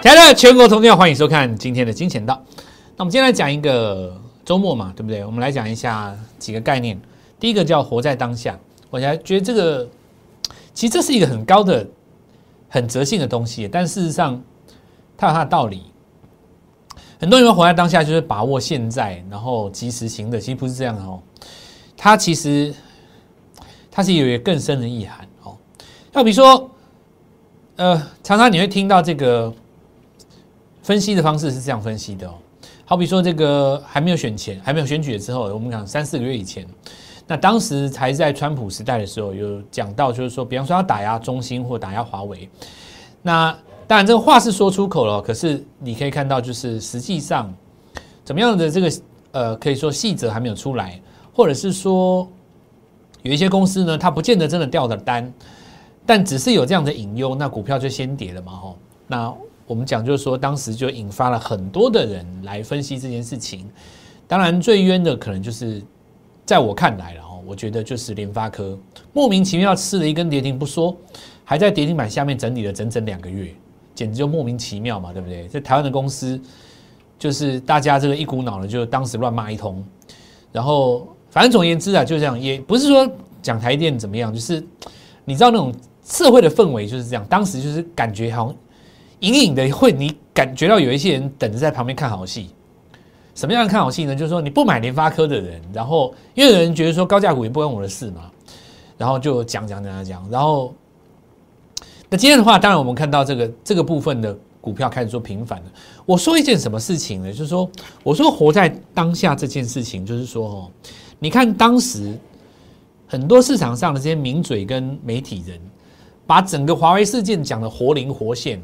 亲爱的全国同学，欢迎收看今天的金钱道。那我们今天来讲一个周末嘛，对不对？我们来讲一下几个概念。第一个叫活在当下，我才觉得这个其实这是一个很高的、很哲性的东西，但事实上它有它的道理。很多人活在当下就是把握现在，然后及时行乐，其实不是这样的哦。它其实它是有一个更深的意涵哦。要比如说，呃，常常你会听到这个。分析的方式是这样分析的哦，好比说这个还没有选前，还没有选举的时候，我们讲三四个月以前，那当时才在川普时代的时候，有讲到就是说，比方说要打压中兴或打压华为，那当然这个话是说出口了，可是你可以看到就是实际上怎么样的这个呃，可以说细则还没有出来，或者是说有一些公司呢，它不见得真的掉的单，但只是有这样的隐忧，那股票就先跌了嘛，吼，那。我们讲就是说，当时就引发了很多的人来分析这件事情。当然，最冤的可能就是在我看来了哦，我觉得就是联发科莫名其妙吃了一根跌停不说，还在跌停板下面整理了整整两个月，简直就莫名其妙嘛，对不对？在台湾的公司，就是大家这个一股脑的就当时乱骂一通，然后反正总而言之啊，就这样，也不是说讲台电怎么样，就是你知道那种社会的氛围就是这样，当时就是感觉好像。隐隐的会，你感觉到有一些人等着在旁边看好戏。什么样的看好戏呢？就是说你不买联发科的人，然后因为有人觉得说高价股也不关我的事嘛，然后就讲讲讲讲，然后那今天的话，当然我们看到这个这个部分的股票开始做平反了。我说一件什么事情呢？就是说，我说活在当下这件事情，就是说哦，你看当时很多市场上的这些名嘴跟媒体人，把整个华为事件讲的活灵活现。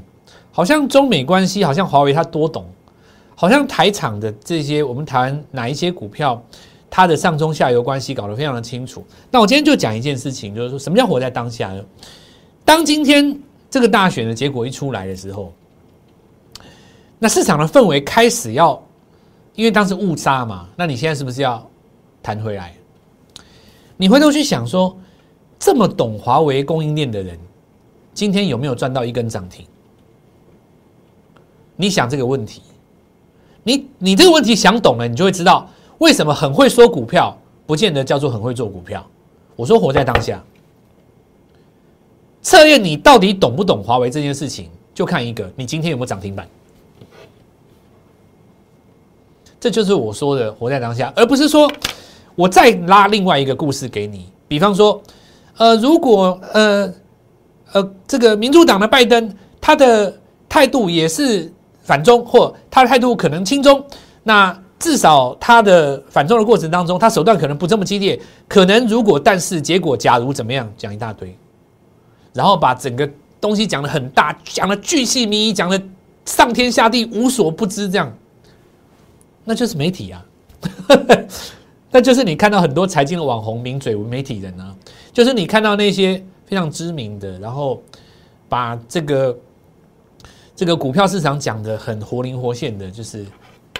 好像中美关系，好像华为他多懂，好像台厂的这些我们台湾哪一些股票，它的上中下游关系搞得非常的清楚。那我今天就讲一件事情，就是说什么叫活在当下呢？当今天这个大选的结果一出来的时候，那市场的氛围开始要，因为当时误杀嘛，那你现在是不是要弹回来？你回头去想说，这么懂华为供应链的人，今天有没有赚到一根涨停？你想这个问题，你你这个问题想懂了，你就会知道为什么很会说股票，不见得叫做很会做股票。我说活在当下，测验你到底懂不懂华为这件事情，就看一个，你今天有没有涨停板。这就是我说的活在当下，而不是说我再拉另外一个故事给你。比方说，呃，如果呃呃这个民主党的拜登，他的态度也是。反中或他的态度可能轻中，那至少他的反中的过程当中，他手段可能不这么激烈。可能如果但是结果假如怎么样，讲一大堆，然后把整个东西讲的很大，讲的巨细靡遗，讲的上天下地无所不知，这样，那就是媒体啊，那就是你看到很多财经的网红、名嘴、媒体人啊，就是你看到那些非常知名的，然后把这个。这个股票市场讲的很活灵活现的，就是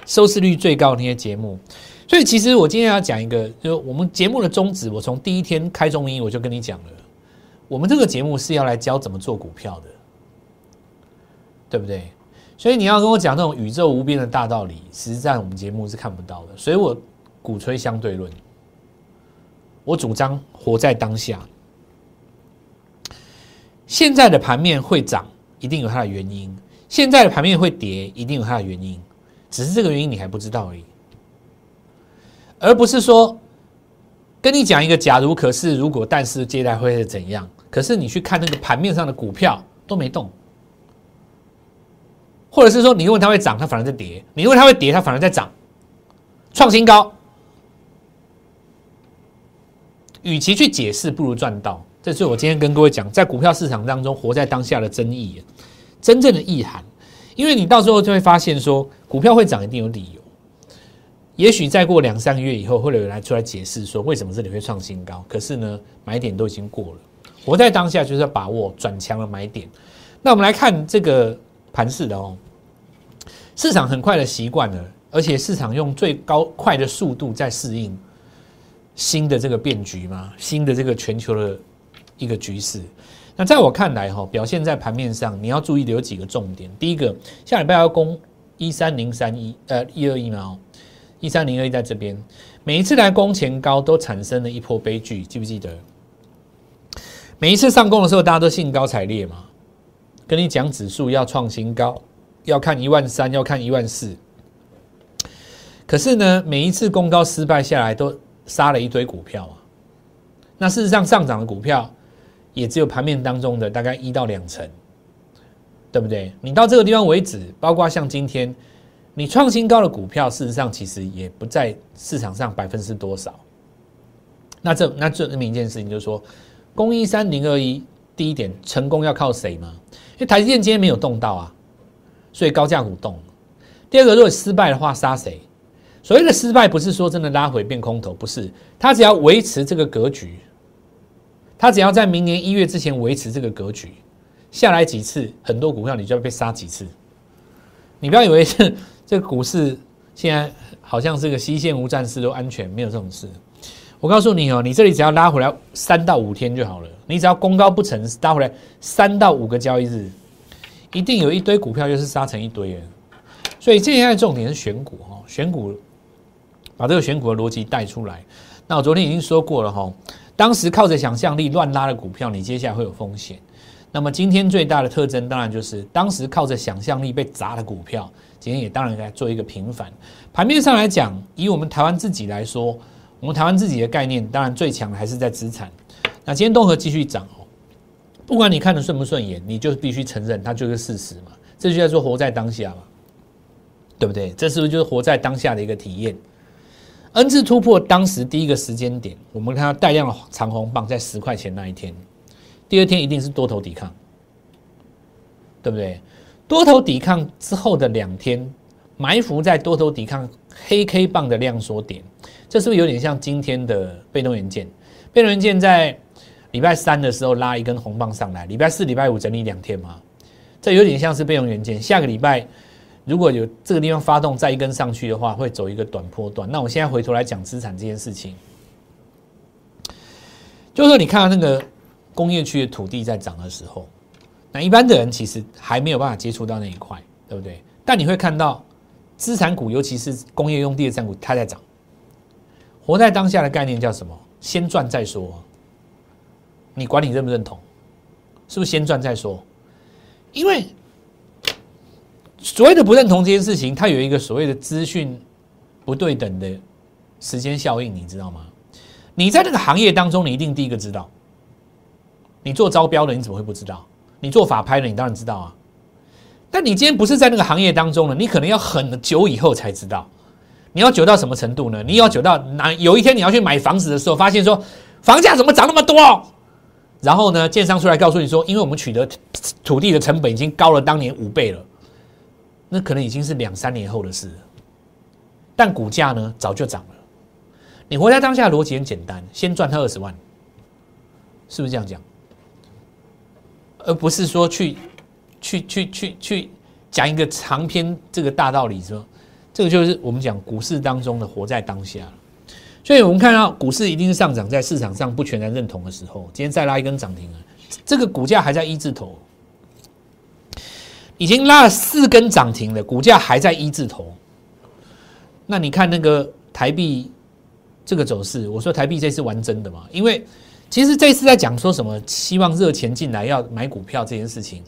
收视率最高的那些节目。所以其实我今天要讲一个，就我们节目的宗旨，我从第一天开中音我就跟你讲了，我们这个节目是要来教怎么做股票的，对不对？所以你要跟我讲那种宇宙无边的大道理，实在我们节目是看不到的。所以我鼓吹相对论，我主张活在当下。现在的盘面会涨，一定有它的原因。现在的盘面会跌，一定有它的原因，只是这个原因你还不知道而已，而不是说跟你讲一个假如、可是、如果、但是接下来会是怎样？可是你去看那个盘面上的股票都没动，或者是说你认为它会涨，它反而在跌；你认为它会跌，它反而在涨，创新高。与其去解释，不如赚到。这是我今天跟各位讲，在股票市场当中活在当下的争议。真正的意涵，因为你到时候就会发现说，股票会涨一定有理由。也许再过两三个月以后，会有人来出来解释说，为什么这里会创新高？可是呢，买点都已经过了。活在当下就是要把握转强的买点。那我们来看这个盘势的哦，市场很快的习惯了，而且市场用最高快的速度在适应新的这个变局嘛，新的这个全球的一个局势。那在我看来哈，表现在盘面上，你要注意的有几个重点。第一个，下礼拜要攻一三零三一，呃，一二一嘛哦，一三零二一在这边，每一次来攻前高都产生了一波悲剧，记不记得？每一次上攻的时候，大家都兴高采烈嘛，跟你讲指数要创新高，要看一万三，要看一万四。可是呢，每一次攻高失败下来，都杀了一堆股票啊。那事实上，上涨的股票也只有盘面当中的大概一到两成，对不对？你到这个地方为止，包括像今天你创新高的股票，事实上其实也不在市场上百分之多少。那这那这证明一件事情，就是说，攻一三零二一，第一点成功要靠谁吗？因为台积电今天没有动到啊，所以高价股动。第二个，如果失败的话，杀谁？所谓的失败，不是说真的拉回变空头，不是。它只要维持这个格局，它只要在明年一月之前维持这个格局，下来几次，很多股票你就要被杀几次。你不要以为是 这个股市现在好像是个西线无战事都安全，没有这种事。我告诉你哦，你这里只要拉回来三到五天就好了，你只要功高不成，拉回来三到五个交易日，一定有一堆股票又是杀成一堆的。所以现在重点是选股哈，选股。把这个选股的逻辑带出来。那我昨天已经说过了哈，当时靠着想象力乱拉的股票，你接下来会有风险。那么今天最大的特征，当然就是当时靠着想象力被砸的股票，今天也当然该做一个平反。盘面上来讲，以我们台湾自己来说，我们台湾自己的概念，当然最强的还是在资产。那今天东河继续涨哦，不管你看的顺不顺眼，你就必须承认它就是事实嘛。这就叫做活在当下嘛，对不对？这是不是就是活在当下的一个体验？N 字突破当时第一个时间点，我们看到带量的长红棒在十块钱那一天，第二天一定是多头抵抗，对不对？多头抵抗之后的两天，埋伏在多头抵抗黑 K 棒的量缩点，这是不是有点像今天的被动元件？被动元件在礼拜三的时候拉一根红棒上来，礼拜四、礼拜五整理两天嘛，这有点像是被动元件。下个礼拜。如果有这个地方发动再一根上去的话，会走一个短波段。那我现在回头来讲资产这件事情，就是说你看到那个工业区的土地在涨的时候，那一般的人其实还没有办法接触到那一块，对不对？但你会看到资产股，尤其是工业用地的资产股，它在涨。活在当下的概念叫什么？先赚再说。你管你认不认同？是不是先赚再说？因为。所谓的不认同这件事情，它有一个所谓的资讯不对等的时间效应，你知道吗？你在这个行业当中，你一定第一个知道。你做招标的，你怎么会不知道？你做法拍的，你当然知道啊。但你今天不是在那个行业当中了，你可能要很久以后才知道。你要久到什么程度呢？你要久到哪？有一天你要去买房子的时候，发现说房价怎么涨那么多？然后呢，建商出来告诉你说，因为我们取得土地的成本已经高了当年五倍了。那可能已经是两三年后的事，但股价呢早就涨了。你活在当下逻辑很简单，先赚他二十万，是不是这样讲？而不是说去去去去去讲一个长篇这个大道理，说这个就是我们讲股市当中的活在当下。所以我们看到股市一定是上涨，在市场上不全然认同的时候，今天再拉一根涨停了，这个股价还在一字头。已经拉了四根涨停了，股价还在一字头。那你看那个台币这个走势，我说台币这次玩真的嘛？因为其实这次在讲说什么，希望热钱进来要买股票这件事情，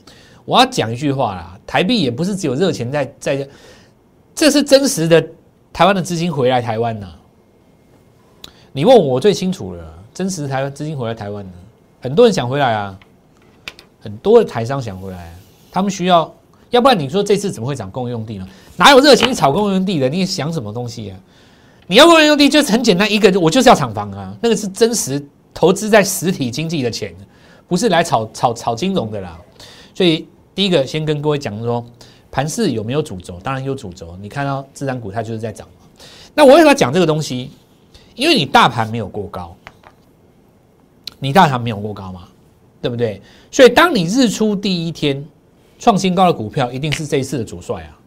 我要讲一句话啦，台币也不是只有热钱在在，这是真实的台湾的资金回来台湾呢。你问我最清楚了，真实台湾资金回来台湾呢，很多人想回来啊，很多的台商想回来。他们需要，要不然你说这次怎么会涨公用地呢？哪有热情炒公用地的？你想什么东西啊？你要公用地就是很简单，一个我就是要厂房啊，那个是真实投资在实体经济的钱，不是来炒炒炒金融的啦。所以第一个先跟各位讲说，盘市有没有主轴？当然有主轴。你看到自然股它就是在涨。那我为什么要讲这个东西？因为你大盘没有过高，你大盘没有过高嘛，对不对？所以当你日出第一天。创新高的股票一定是这一次的主帅啊！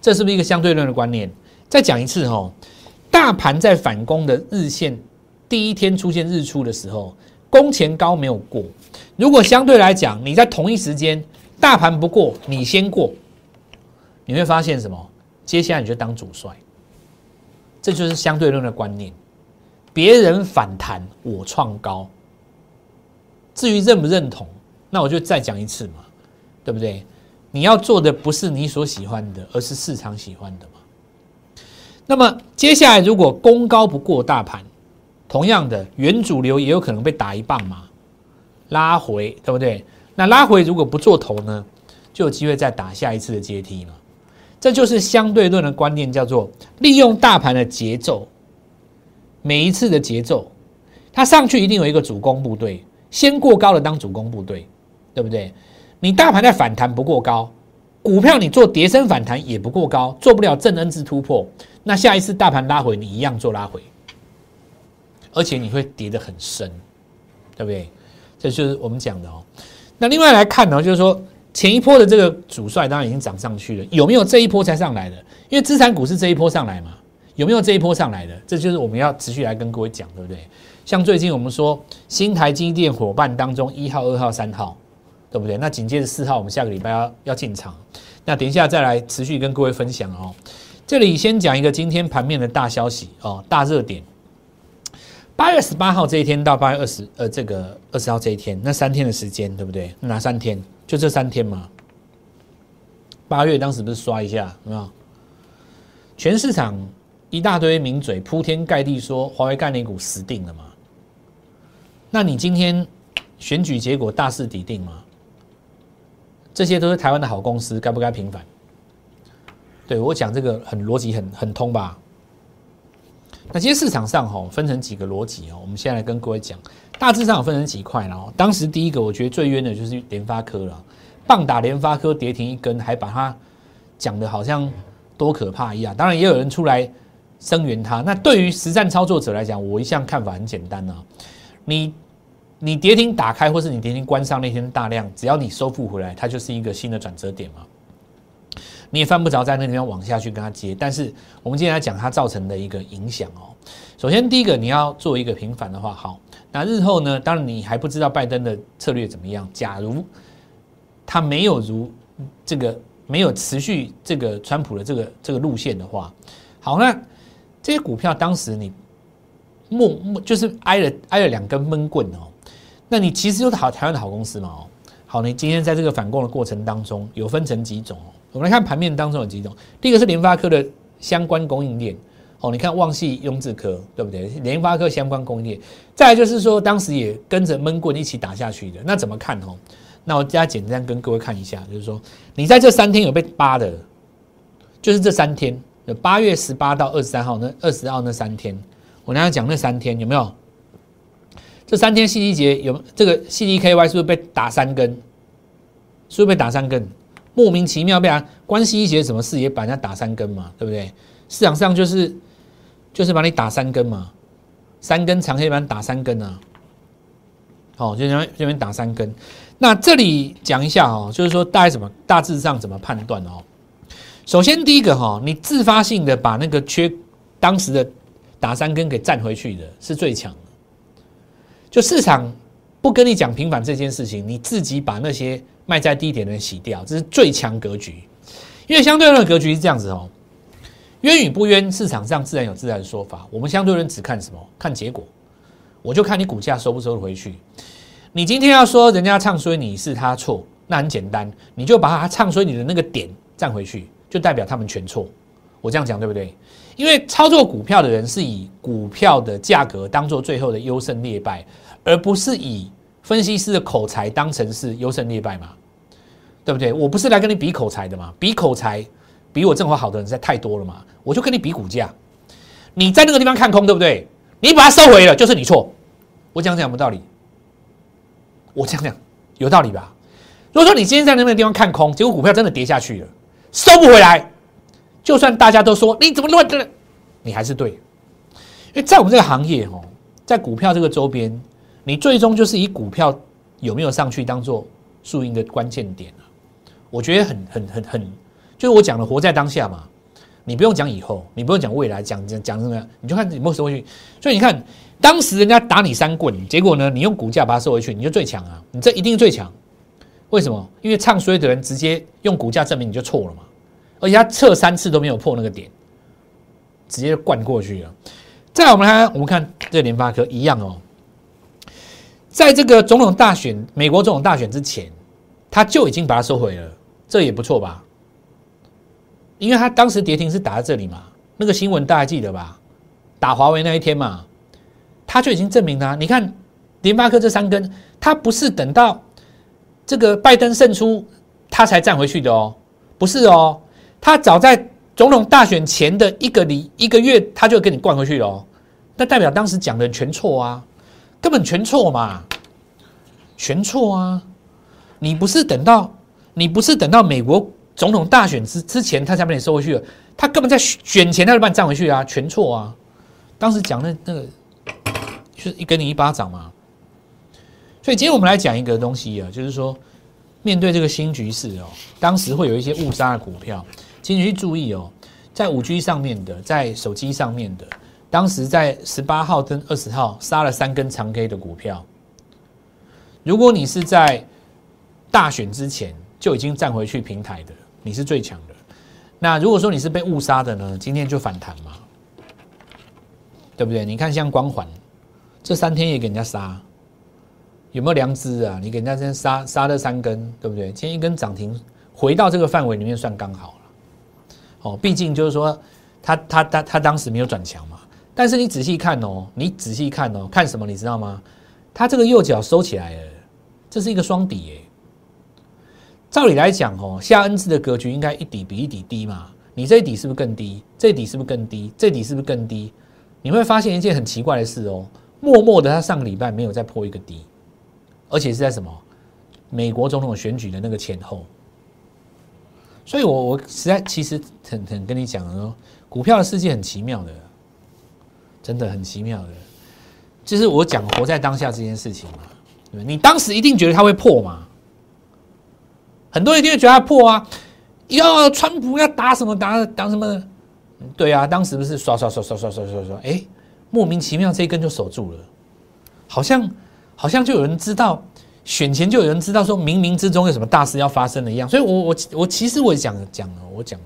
这是不是一个相对论的观念？再讲一次哈，大盘在反攻的日线第一天出现日出的时候，工钱高没有过。如果相对来讲，你在同一时间大盘不过，你先过，你会发现什么？接下来你就当主帅，这就是相对论的观念。别人反弹，我创高。至于认不认同，那我就再讲一次嘛，对不对？你要做的不是你所喜欢的，而是市场喜欢的嘛。那么接下来如果攻高不过大盘，同样的原主流也有可能被打一棒嘛，拉回对不对？那拉回如果不做头呢，就有机会再打下一次的阶梯嘛。这就是相对论的观念，叫做利用大盘的节奏，每一次的节奏，它上去一定有一个主攻部队，先过高的当主攻部队，对不对？你大盘在反弹不过高，股票你做跌升反弹也不过高，做不了正 N 字突破，那下一次大盘拉回你一样做拉回，而且你会跌得很深，对不对？这就是我们讲的哦。那另外来看呢，就是说前一波的这个主帅当然已经涨上去了，有没有这一波才上来的？因为资产股是这一波上来嘛，有没有这一波上来的？这就是我们要持续来跟各位讲，对不对？像最近我们说新台积电伙伴当中一号、二号、三号。对不对？那紧接着四号，我们下个礼拜要要进场。那等一下再来持续跟各位分享哦。这里先讲一个今天盘面的大消息哦，大热点。八月十八号这一天到八月二十呃这个二十号这一天，那三天的时间，对不对？哪三天？就这三天嘛。八月当时不是刷一下，有没有？全市场一大堆名嘴铺天盖地说华为概念股死定了嘛？那你今天选举结果大势已定吗？这些都是台湾的好公司，该不该平反？对我讲这个很逻辑很很通吧？那今天市场上哈分成几个逻辑哦，我们现在来跟各位讲，大致上有分成几块了。当时第一个我觉得最冤的就是联发科了，棒打联发科跌停一根，还把它讲的好像多可怕一样。当然也有人出来声援他。那对于实战操作者来讲，我一向看法很简单啊，你。你跌停打开，或是你跌停关上那天大量，只要你收复回来，它就是一个新的转折点嘛。你也犯不着在那地方往下去跟它接。但是我们今天来讲它造成的一个影响哦。首先第一个，你要做一个平反的话，好，那日后呢？当然你还不知道拜登的策略怎么样。假如他没有如这个没有持续这个川普的这个这个路线的话，好，那这些股票当时你默默就是挨了挨了两根闷棍哦。那你其实就是好台湾的好公司嘛哦，好，你今天在这个反攻的过程当中，有分成几种哦。我们来看盘面当中有几种，第一个是联发科的相关供应链哦，你看旺系、雍智科对不对？联发科相关供应链，再来就是说当时也跟着闷棍一起打下去的，那怎么看哦？那我加简单跟各位看一下，就是说你在这三天有被扒的，就是这三天，有八月十八到二十三号那二十号那三天，我刚才讲那三天有没有？这三天 C D 节有这个 C D K Y 是不是被打三根？是不是被打三根？莫名其妙被啊关系一节什么事也把人家打三根嘛，对不对？市场上就是就是把你打三根嘛，三根长黑板打三根啊，好，就这边这边打三根。那这里讲一下哦，就是说大概怎么大致上怎么判断哦？首先第一个哈，你自发性的把那个缺当时的打三根给占回去的是最强。就市场不跟你讲平反这件事情，你自己把那些卖在低点的人洗掉，这是最强格局。因为相对论的格局是这样子哦，冤与不冤，市场上自然有自然的说法。我们相对论只看什么？看结果。我就看你股价收不收得回去。你今天要说人家唱衰你是他错，那很简单，你就把他唱衰你的那个点占回去，就代表他们全错。我这样讲对不对？因为操作股票的人是以股票的价格当做最后的优胜劣败，而不是以分析师的口才当成是优胜劣败嘛？对不对？我不是来跟你比口才的嘛？比口才比我正好好的人实在太多了嘛？我就跟你比股价，你在那个地方看空对不对？你把它收回了就是你错。我讲讲有没有道理？我讲讲有道理吧？如果说你今天在那个地方看空，结果股票真的跌下去了，收不回来。就算大家都说你怎么乱的，你还是对，因为在我们这个行业哦，在股票这个周边，你最终就是以股票有没有上去当做输赢的关键点啊。我觉得很很很很，就是我讲的活在当下嘛，你不用讲以后，你不用讲未来，讲讲讲什么，你就看有没有收回去。所以你看当时人家打你三棍，结果呢，你用股价把它收回去，你就最强啊！你这一定最强。为什么？因为唱衰的人直接用股价证明你就错了嘛。而且他测三次都没有破那个点，直接灌过去了。再我们看，我们看这联发科一样哦，在这个总统大选，美国总统大选之前，他就已经把它收回了，这也不错吧？因为他当时跌停是打在这里嘛，那个新闻大家记得吧？打华为那一天嘛。他就已经证明了，你看联发科这三根，他不是等到这个拜登胜出，他才站回去的哦，不是哦，他早在总统大选前的一个礼一个月，他就给你灌回去了哦，那代表当时讲的全错啊，根本全错嘛，全错啊，你不是等到你不是等到美国总统大选之之前，他才把你收回去了，他根本在选前他就把你占回去啊，全错啊，当时讲的那个。就是一给你一巴掌嘛，所以今天我们来讲一个东西啊，就是说面对这个新局势哦，当时会有一些误杀的股票，请你去注意哦，在五 G 上面的，在手机上面的，当时在十八号跟二十号杀了三根长 K 的股票，如果你是在大选之前就已经站回去平台的，你是最强的。那如果说你是被误杀的呢，今天就反弹嘛，对不对？你看像光环。这三天也给人家杀，有没有良知啊？你给人家先杀杀了三根，对不对？今天一根涨停，回到这个范围里面算刚好。哦，毕竟就是说，他他他他当时没有转强嘛。但是你仔细看哦，你仔细看哦，看什么？你知道吗？他这个右脚收起来了，这是一个双底耶。照理来讲哦，下 N 字的格局应该一底比一底低嘛。你这底是不是更低？这底是不是更低？这底是不是更低？你会发现一件很奇怪的事哦。默默的，他上个礼拜没有再破一个低，而且是在什么美国总统选举的那个前后，所以我我实在其实很很跟你讲说，股票的世界很奇妙的，真的很奇妙的，就是我讲活在当下这件事情嘛，对你当时一定觉得它会破嘛？很多人一定会觉得它破啊，要川普要打什么打打什么？对啊，当时不是刷刷刷刷刷刷刷刷，哎。莫名其妙，这一根就守住了，好像好像就有人知道选前就有人知道说冥冥之中有什么大事要发生的一样，所以，我我我其实我讲讲了，我讲，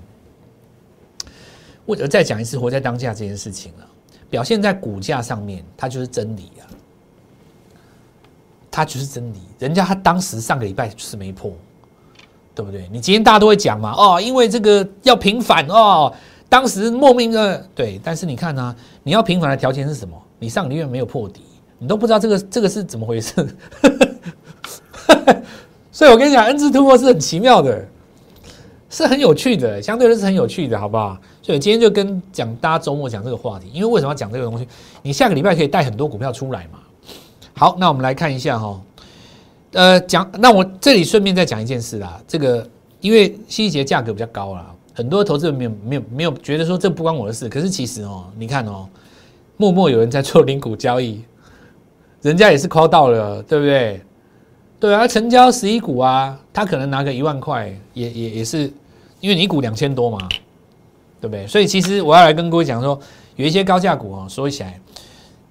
我再讲一次活在当下这件事情啊，表现在股价上面，它就是真理啊，它就是真理。人家他当时上个礼拜是没破，对不对？你今天大家都会讲嘛，哦，因为这个要平反哦。当时莫名的对，但是你看呢，你要平反的条件是什么？你上个月没有破底，你都不知道这个这个是怎么回事。所以我跟你讲，N 字突破是很奇妙的，是很有趣的，相对的是很有趣的，好不好？所以今天就跟讲大家周末讲这个话题，因为为什么要讲这个东西？你下个礼拜可以带很多股票出来嘛。好，那我们来看一下哈，呃，讲那我这里顺便再讲一件事啦，这个因为细节价格比较高啦。很多投资人没有没有没有觉得说这不关我的事，可是其实哦，你看哦，默默有人在做零股交易，人家也是抠到了，对不对？对啊，成交十一股啊，他可能拿个一万块，也也也是，因为你一股两千多嘛，对不对？所以其实我要来跟各位讲说，有一些高价股哦，说起来，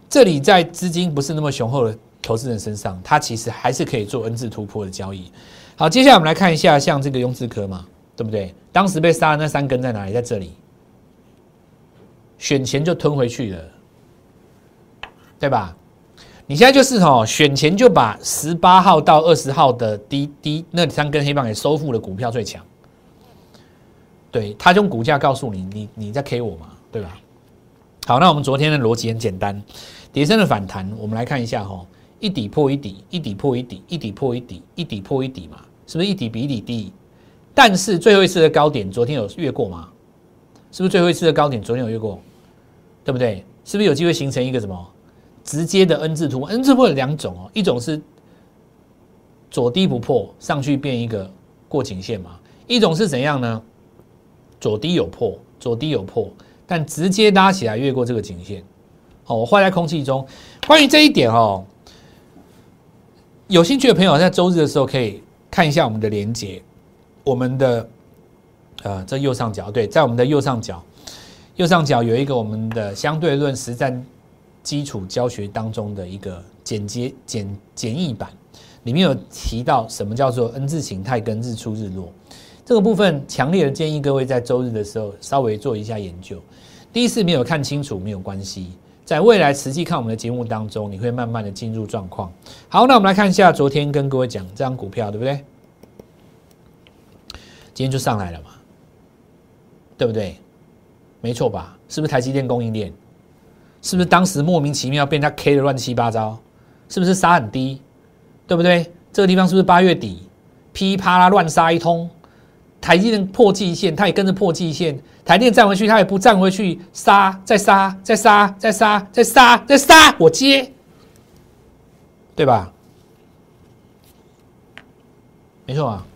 这里在资金不是那么雄厚的投资人身上，他其实还是可以做 N 字突破的交易。好，接下来我们来看一下，像这个雍智科嘛。对不对？当时被杀的那三根在哪里？在这里，选前就吞回去了，对吧？你现在就是哦，选前就把十八号到二十号的低低那三根黑棒给收复了，股票最强。对他用股价告诉你，你你在 K 我嘛，对吧？好，那我们昨天的逻辑很简单，叠升的反弹，我们来看一下哈，一底破一底，一底破一底，一底破一底，一底破一底嘛，是不是一底比一底低？但是最后一次的高点，昨天有越过吗？是不是最后一次的高点，昨天有越过？对不对？是不是有机会形成一个什么直接的 N 字突破？N 字突破有两种哦，一种是左低不破，上去变一个过颈线嘛；一种是怎样呢？左低有破，左低有破，但直接拉起来越过这个颈线。哦，我画在空气中。关于这一点哦，有兴趣的朋友在周日的时候可以看一下我们的连接。我们的呃，这右上角对，在我们的右上角，右上角有一个我们的相对论实战基础教学当中的一个简洁简简易版，里面有提到什么叫做 N 字形态跟日出日落这个部分，强烈的建议各位在周日的时候稍微做一下研究。第一次没有看清楚没有关系，在未来实际看我们的节目当中，你会慢慢的进入状况。好，那我们来看一下昨天跟各位讲这张股票，对不对？今天就上来了嘛，对不对？没错吧？是不是台积电供应链？是不是当时莫名其妙被人家 K 的乱七八糟？是不是杀很低？对不对？这个地方是不是八月底噼啪啦乱杀一通？台积电破季线，它也跟着破季线。台电站回去，它也不站回去，杀再杀再杀再杀再杀再杀，我接，对吧？没错啊。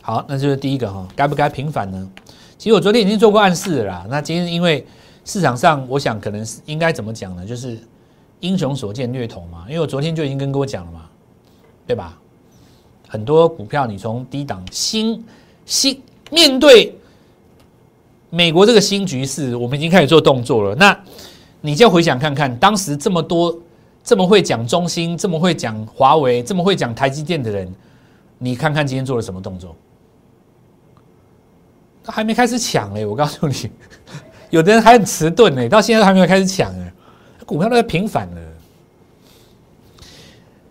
好，那就是第一个哈，该不该平反呢？其实我昨天已经做过暗示了啦。那今天因为市场上，我想可能是应该怎么讲呢？就是英雄所见略同嘛。因为我昨天就已经跟各位讲了嘛，对吧？很多股票你从低档新新面对美国这个新局势，我们已经开始做动作了。那你就回想看看，当时这么多这么会讲中兴、这么会讲华为、这么会讲台积电的人，你看看今天做了什么动作？还没开始抢嘞！我告诉你，有的人还很迟钝呢，到现在都还没有开始抢呢，股票都在平反了。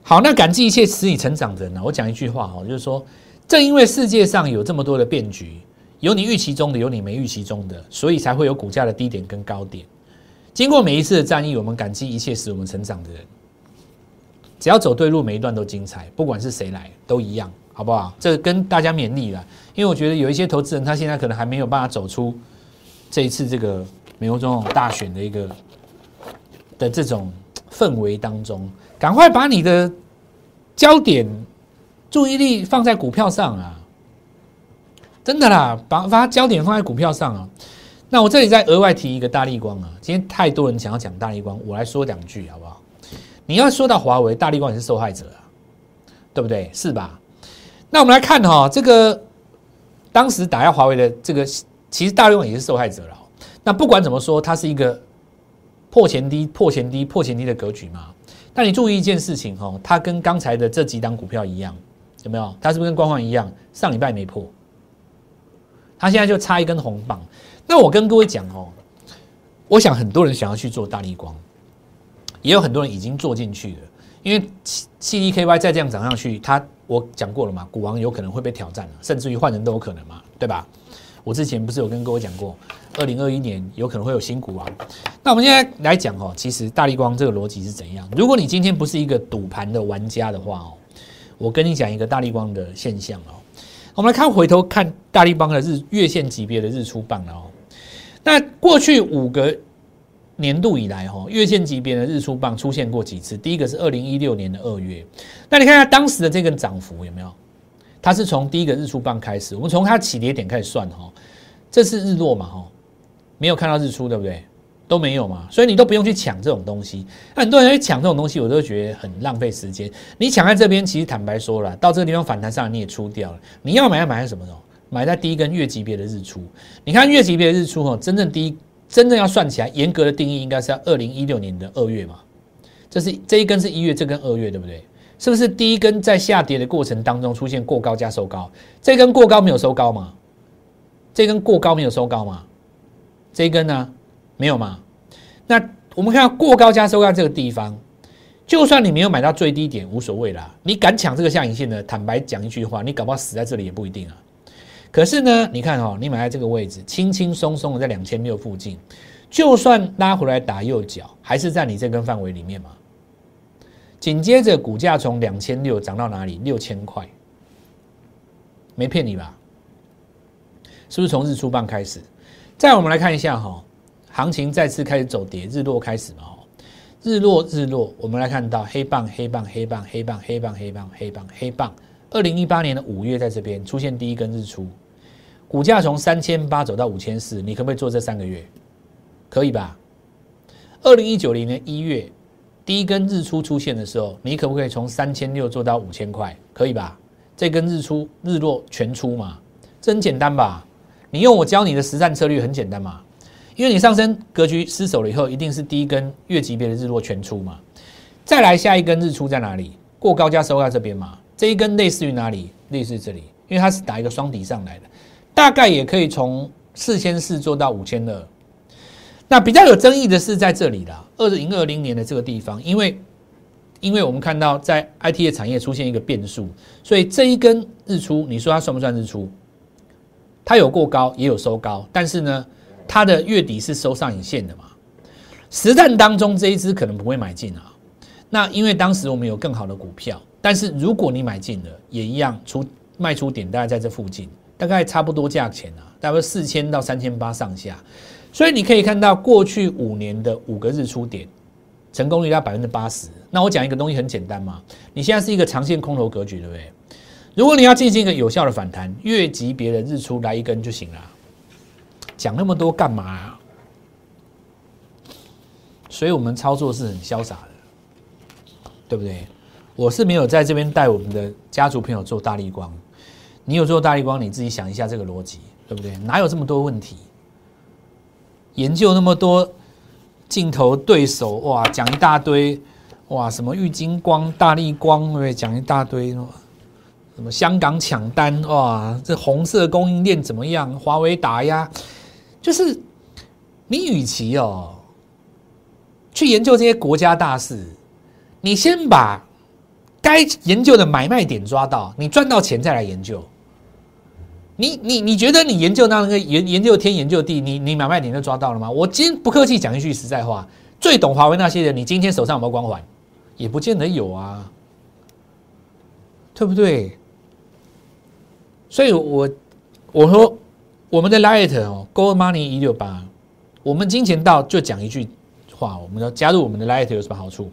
好，那感激一切使你成长的人呢？我讲一句话哈，就是说，正因为世界上有这么多的变局，有你预期中的，有你没预期中的，所以才会有股价的低点跟高点。经过每一次的战役，我们感激一切使我们成长的人。只要走对路，每一段都精彩，不管是谁来都一样，好不好？这跟大家勉励了，因为我觉得有一些投资人他现在可能还没有办法走出这一次这个美国总统大选的一个的这种氛围当中。赶快把你的焦点、注意力放在股票上啊！真的啦，把把焦点放在股票上啊！那我这里再额外提一个大力光啊！今天太多人想要讲大力光，我来说两句好不好？你要说到华为，大力光也是受害者啊，对不对？是吧？那我们来看哈，这个当时打压华为的这个，其实大力光也是受害者了。那不管怎么说，它是一个破前低、破前低、破前低的格局嘛。但你注意一件事情哈，它跟刚才的这几档股票一样，有没有？它是不是跟光环一样？上礼拜没破，它现在就差一根红棒。那我跟各位讲哦，我想很多人想要去做大力光，也有很多人已经做进去了。因为 C D K Y 再这样涨上去，它我讲过了嘛，股王有可能会被挑战了，甚至于换人都有可能嘛，对吧？我之前不是有跟各位讲过，二零二一年有可能会有新股王。那我们现在来讲哦，其实大力光这个逻辑是怎样？如果你今天不是一个赌盘的玩家的话哦，我跟你讲一个大力光的现象哦。我们来看回头看大力光的日月线级别的日出棒哦。那过去五个年度以来哈，月线级别的日出棒出现过几次？第一个是二零一六年的二月。那你看下当时的这个涨幅有没有？它是从第一个日出棒开始，我们从它起跌点开始算哈，这是日落嘛哈，没有看到日出对不对？都没有嘛，所以你都不用去抢这种东西。很多人去抢这种东西，我都觉得很浪费时间。你抢在这边，其实坦白说了，到这个地方反弹上你也出掉了。你要买要买在什么时候？买在第一根月级别的日出。你看月级别的日出哈，真正第一真正要算起来，严格的定义应该是要二零一六年的二月嘛。这是这一根是一月，这根二月对不对？是不是第一根在下跌的过程当中出现过高加收高？这根过高没有收高吗？这根过高没有收高吗？这一根呢？没有吗？那我们看到过高加收高这个地方，就算你没有买到最低点无所谓啦。你敢抢这个下影线呢？坦白讲一句话，你搞不好死在这里也不一定啊。可是呢，你看哦，你买在这个位置，轻轻松松的在两千六附近，就算拉回来打右脚，还是在你这根范围里面嘛。紧接着股价从两千六涨到哪里？六千块，没骗你吧？是不是从日出棒开始？再我们来看一下哈，行情再次开始走跌，日落开始嘛。日落日落，我们来看到黑棒黑棒黑棒黑棒黑棒黑棒黑棒黑棒，二零一八年的五月在这边出现第一根日出。股价从三千八走到五千四，你可不可以做这三个月？可以吧？二零一九年的一月。第一根日出出现的时候，你可不可以从三千六做到五千块？可以吧？这根日出日落全出嘛，这很简单吧？你用我教你的实战策略很简单嘛？因为你上升格局失守了以后，一定是第一根月级别的日落全出嘛，再来下一根日出在哪里？过高加收在这边嘛，这一根类似于哪里？类似这里，因为它是打一个双底上来的，大概也可以从四千四做到五千二。那比较有争议的是在这里的二零二零年的这个地方，因为因为我们看到在 IT 的产业出现一个变数，所以这一根日出，你说它算不算日出？它有过高，也有收高，但是呢？它的月底是收上影线的嘛？实战当中这一支可能不会买进啊。那因为当时我们有更好的股票，但是如果你买进了，也一样出卖出点大概在这附近，大概差不多价钱啊，大概四千到三千八上下。所以你可以看到过去五年的五个日出点，成功率在百分之八十。那我讲一个东西很简单嘛，你现在是一个长线空头格局，对不对？如果你要进行一个有效的反弹，月级别的日出来一根就行了。讲那么多干嘛？所以我们操作是很潇洒的，对不对？我是没有在这边带我们的家族朋友做大力光，你有做大力光，你自己想一下这个逻辑，对不对？哪有这么多问题？研究那么多镜头对手，哇，讲一大堆，哇，什么玉金光、大力光，对不对？讲一大堆，什么香港抢单，哇，这红色供应链怎么样？华为打压。就是你，与其哦去研究这些国家大事，你先把该研究的买卖点抓到，你赚到钱再来研究。你你你觉得你研究那个研研究天研究地，你你买卖点都抓到了吗？我今天不客气讲一句实在话，最懂华为那些人，你今天手上有没有光环？也不见得有啊，对不对？所以我我说。我们的 Light 哦，Gold Money 一六八，我们金钱道就讲一句话，我们要加入我们的 Light 有什么好处？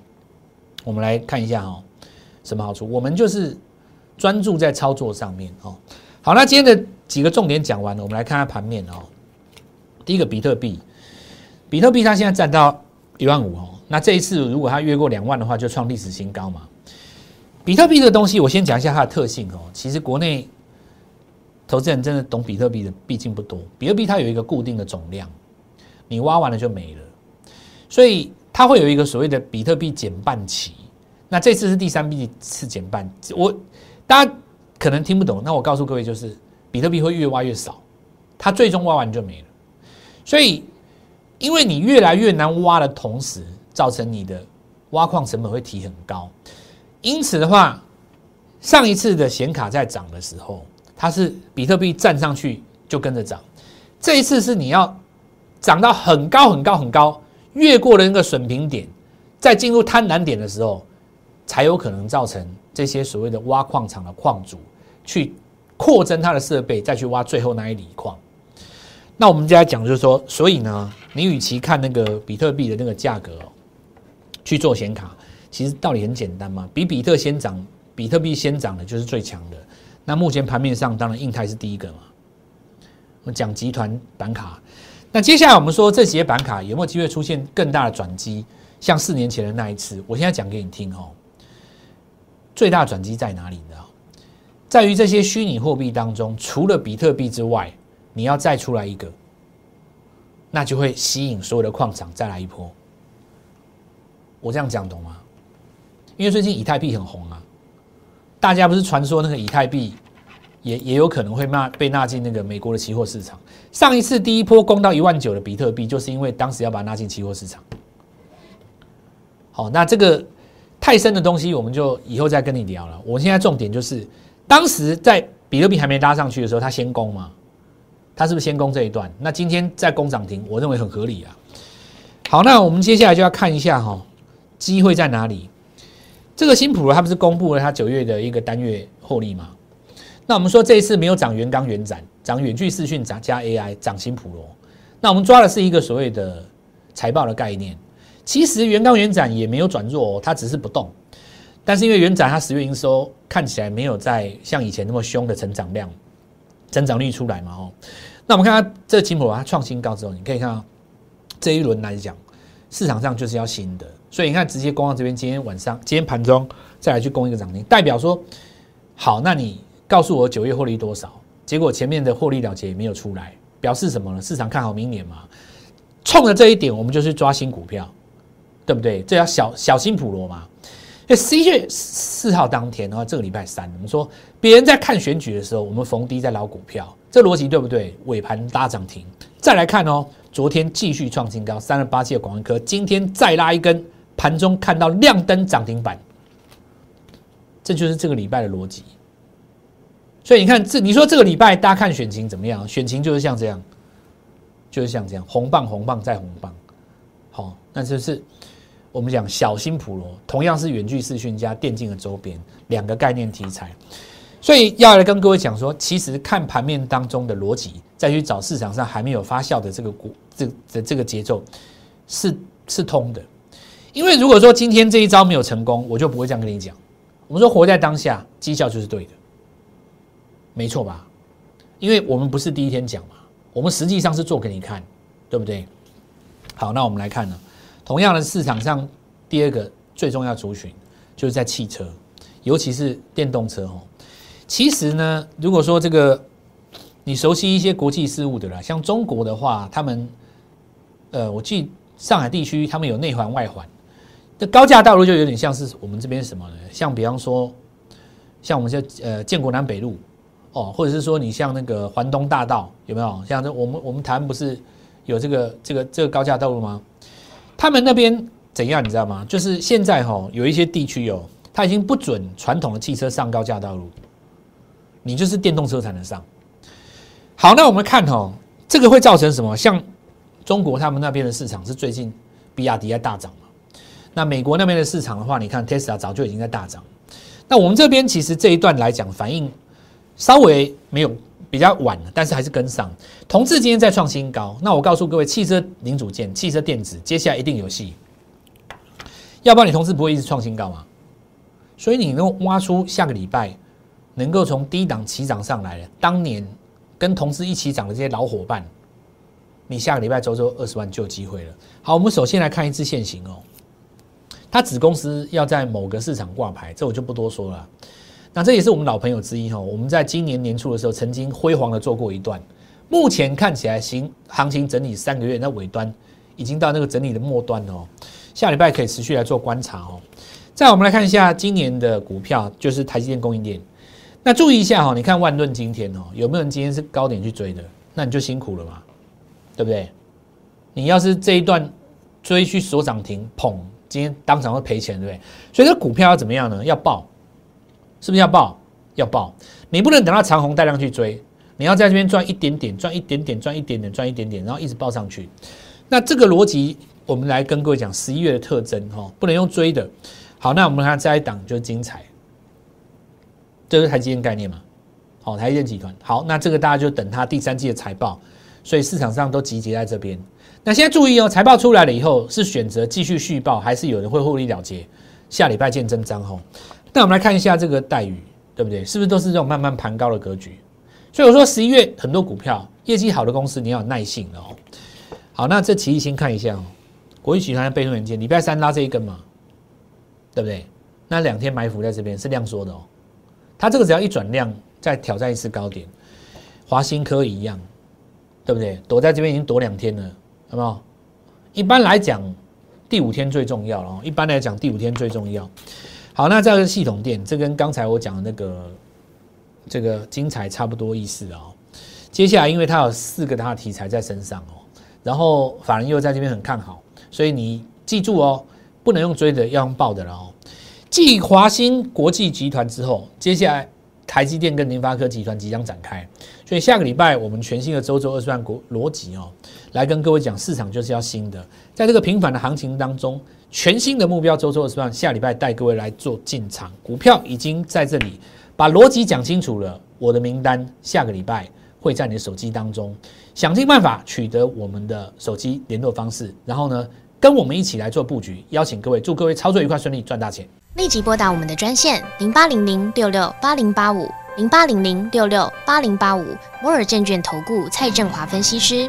我们来看一下哦，什么好处？我们就是专注在操作上面哦。好，那今天的几个重点讲完了，我们来看下盘面哦。第一个比特币，比特币它现在占到一万五哦，那这一次如果它越过两万的话，就创历史新高嘛。比特币这个东西，我先讲一下它的特性哦。其实国内。投资人真的懂比特币的毕竟不多，比特币它有一个固定的总量，你挖完了就没了，所以它会有一个所谓的比特币减半期。那这次是第三次减半，我大家可能听不懂，那我告诉各位就是，比特币会越挖越少，它最终挖完就没了。所以，因为你越来越难挖的同时，造成你的挖矿成本会提很高，因此的话，上一次的显卡在涨的时候。它是比特币站上去就跟着涨，这一次是你要涨到很高很高很高，越过了那个水平点，在进入贪婪点的时候，才有可能造成这些所谓的挖矿场的矿主去扩增它的设备，再去挖最后那一锂矿。那我们接下来讲就是说，所以呢，你与其看那个比特币的那个价格去做显卡，其实道理很简单嘛，比比特先涨，比特币先涨的就是最强的。那目前盘面上，当然印泰是第一个嘛。我们讲集团板卡，那接下来我们说这些板卡有没有机会出现更大的转机？像四年前的那一次，我现在讲给你听哦。最大转机在哪里呢？在于这些虚拟货币当中，除了比特币之外，你要再出来一个，那就会吸引所有的矿场再来一波。我这样讲懂吗？因为最近以太币很红啊。大家不是传说那个以太币也也有可能会纳被纳进那个美国的期货市场。上一次第一波攻到一万九的比特币，就是因为当时要把它纳进期货市场。好，那这个太深的东西，我们就以后再跟你聊了。我现在重点就是，当时在比特币还没拉上去的时候，它先攻嘛，它是不是先攻这一段？那今天在攻涨停，我认为很合理啊。好，那我们接下来就要看一下哈，机会在哪里？这个新普罗，它不是公布了它九月的一个单月获利吗？那我们说这一次没有涨元刚元展，涨远距视讯涨加 AI 涨新普罗。那我们抓的是一个所谓的财报的概念。其实元刚元展也没有转弱，它只是不动。但是因为元展它十月营收看起来没有在像以前那么凶的成长量、增长率出来嘛？哦，那我们看它这金普罗它创新高之后，你可以看到这一轮来讲，市场上就是要新的。所以你看，直接攻到这边，今天晚上、今天盘中再来去攻一个涨停，代表说好，那你告诉我九月获利多少？结果前面的获利了结也没有出来，表示什么呢？市场看好明年嘛？冲着这一点，我们就去抓新股票，对不对？这叫小小心普罗嘛。因为十一月四号当天的话，这个礼拜三，我们说别人在看选举的时候，我们逢低在捞股票，这逻辑对不对？尾盘拉涨停，再来看哦，昨天继续创新高，三十八期的广安科，今天再拉一根，盘中看到亮灯涨停板，这就是这个礼拜的逻辑。所以你看，这你说这个礼拜大家看选情怎么样？选情就是像这样，就是像这样，红棒红棒再红棒，好，那就是我们讲小新普罗，同样是远距视讯加电竞的周边两个概念题材。所以要来跟各位讲说，其实看盘面当中的逻辑，再去找市场上还没有发酵的这个股，这的这个节奏是是通的。因为如果说今天这一招没有成功，我就不会这样跟你讲。我们说活在当下，绩效就是对的。没错吧？因为我们不是第一天讲嘛，我们实际上是做给你看，对不对？好，那我们来看呢，同样的市场上第二个最重要族群就是在汽车，尤其是电动车哦。其实呢，如果说这个你熟悉一些国际事务的啦，像中国的话，他们呃，我记上海地区他们有内环外环，这高架道路就有点像是我们这边什么呢？像比方说，像我们这呃建国南北路。哦，或者是说你像那个环东大道有没有？像这我们我们台湾不是有这个这个这个高架道路吗？他们那边怎样你知道吗？就是现在哈有一些地区哦，它已经不准传统的汽车上高架道路，你就是电动车才能上。好，那我们看哦，这个会造成什么？像中国他们那边的市场是最近比亚迪在大涨嘛？那美国那边的市场的话，你看 Tesla 早就已经在大涨。那我们这边其实这一段来讲反应。稍微没有比较晚了，但是还是跟上。同志今天再创新高，那我告诉各位，汽车零组件、汽车电子，接下来一定有戏。要不然你同志不会一直创新高吗？所以你能挖出下个礼拜能够从低档起涨上来的，当年跟同志一起涨的这些老伙伴，你下个礼拜周周二十万就有机会了。好，我们首先来看一次现行哦，它子公司要在某个市场挂牌，这我就不多说了。那这也是我们老朋友之一哈，我们在今年年初的时候曾经辉煌的做过一段，目前看起来行行情整理三个月，那尾端已经到那个整理的末端哦，下礼拜可以持续来做观察哦。再我们来看一下今年的股票，就是台积电供应链。那注意一下哈，你看万润今天哦，有没有人今天是高点去追的？那你就辛苦了嘛，对不对？你要是这一段追去锁涨停捧，今天当场会赔钱，对不对？所以这股票要怎么样呢？要爆。是不是要报？要报！你不能等到长虹带量去追，你要在这边赚一点点，赚一点点，赚一点点，赚一点点，然后一直报上去。那这个逻辑，我们来跟各位讲十一月的特征哈，不能用追的。好，那我们看下一档就精彩，这是台积电概念嘛？好，台积电集团。好，那这个大家就等它第三季的财报，所以市场上都集结在这边。那现在注意哦，财报出来了以后，是选择继续续报，还是有人会获利了结？下礼拜见真章哈。那我们来看一下这个待遇，对不对？是不是都是这种慢慢盘高的格局？所以我说十一月很多股票业绩好的公司，你要有耐性哦。好，那这奇异先看一下哦，国际集团的被动元件，礼拜三拉这一根嘛，对不对？那两天埋伏在这边是量缩的哦。它这个只要一转量，再挑战一次高点，华新科一样，对不对？躲在这边已经躲两天了，好不好？一般来讲，第五天最重要了哦。一般来讲，第五天最重要。好，那这个系统店，这跟刚才我讲的那个这个精彩差不多意思哦。接下来，因为它有四个大的题材在身上哦，然后法人又在这边很看好，所以你记住哦，不能用追的，要用报的了哦。继华兴国际集团之后，接下来台积电跟联发科集团即将展开，所以下个礼拜我们全新的周周二十万国逻辑哦，来跟各位讲，市场就是要新的，在这个平凡的行情当中。全新的目标周周二十万，下礼拜带各位来做进场，股票已经在这里，把逻辑讲清楚了。我的名单下个礼拜会在你的手机当中，想尽办法取得我们的手机联络方式，然后呢，跟我们一起来做布局。邀请各位，祝各位操作愉快顺利，赚大钱。立即拨打我们的专线零八零零六六八零八五零八零零六六八零八五摩尔证券投顾蔡振华分析师。